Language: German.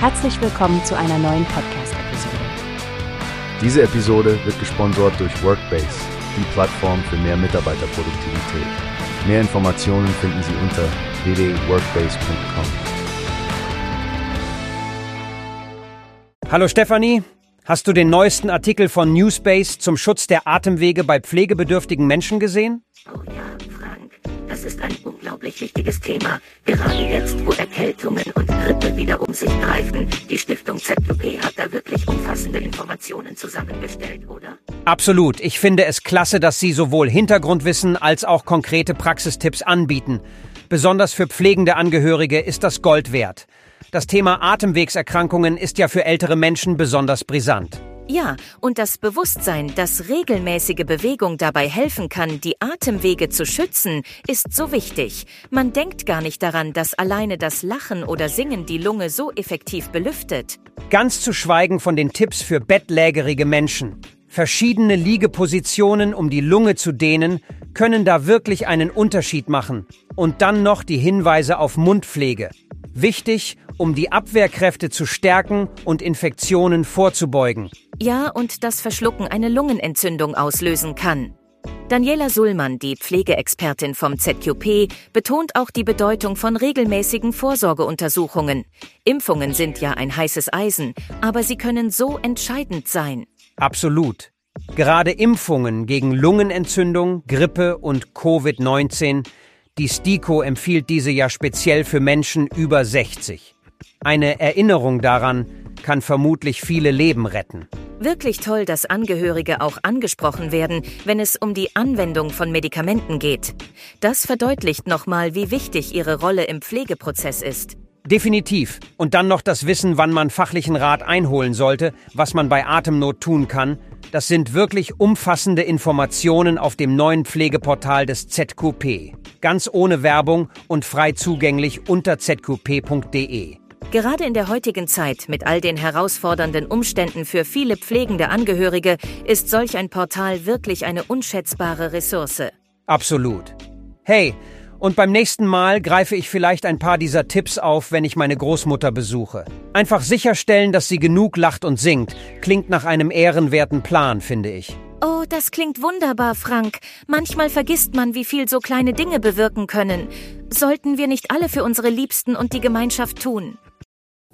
Herzlich willkommen zu einer neuen Podcast-Episode. Diese Episode wird gesponsert durch Workbase, die Plattform für mehr Mitarbeiterproduktivität. Mehr Informationen finden Sie unter www.workbase.com. Hallo Stefanie, hast du den neuesten Artikel von Newspace zum Schutz der Atemwege bei pflegebedürftigen Menschen gesehen? Oh ja, das ist ein unglaublich wichtiges Thema. Gerade jetzt, wo Erkältungen und Grippe wieder um sich greifen. Die Stiftung ZUP hat da wirklich umfassende Informationen zusammengestellt, oder? Absolut. Ich finde es klasse, dass Sie sowohl Hintergrundwissen als auch konkrete Praxistipps anbieten. Besonders für pflegende Angehörige ist das Gold wert. Das Thema Atemwegserkrankungen ist ja für ältere Menschen besonders brisant. Ja, und das Bewusstsein, dass regelmäßige Bewegung dabei helfen kann, die Atemwege zu schützen, ist so wichtig. Man denkt gar nicht daran, dass alleine das Lachen oder Singen die Lunge so effektiv belüftet. Ganz zu schweigen von den Tipps für bettlägerige Menschen. Verschiedene Liegepositionen, um die Lunge zu dehnen, können da wirklich einen Unterschied machen. Und dann noch die Hinweise auf Mundpflege. Wichtig, um die Abwehrkräfte zu stärken und Infektionen vorzubeugen. Ja, und das Verschlucken eine Lungenentzündung auslösen kann. Daniela Sullmann, die Pflegeexpertin vom ZQP, betont auch die Bedeutung von regelmäßigen Vorsorgeuntersuchungen. Impfungen sind ja ein heißes Eisen, aber sie können so entscheidend sein. Absolut. Gerade Impfungen gegen Lungenentzündung, Grippe und Covid-19, die STIKO empfiehlt diese ja speziell für Menschen über 60. Eine Erinnerung daran kann vermutlich viele Leben retten. Wirklich toll, dass Angehörige auch angesprochen werden, wenn es um die Anwendung von Medikamenten geht. Das verdeutlicht nochmal, wie wichtig ihre Rolle im Pflegeprozess ist. Definitiv. Und dann noch das Wissen, wann man fachlichen Rat einholen sollte, was man bei Atemnot tun kann. Das sind wirklich umfassende Informationen auf dem neuen Pflegeportal des ZQP. Ganz ohne Werbung und frei zugänglich unter zqp.de. Gerade in der heutigen Zeit mit all den herausfordernden Umständen für viele pflegende Angehörige ist solch ein Portal wirklich eine unschätzbare Ressource. Absolut. Hey, und beim nächsten Mal greife ich vielleicht ein paar dieser Tipps auf, wenn ich meine Großmutter besuche. Einfach sicherstellen, dass sie genug lacht und singt, klingt nach einem ehrenwerten Plan, finde ich. Oh, das klingt wunderbar, Frank. Manchmal vergisst man, wie viel so kleine Dinge bewirken können. Sollten wir nicht alle für unsere Liebsten und die Gemeinschaft tun?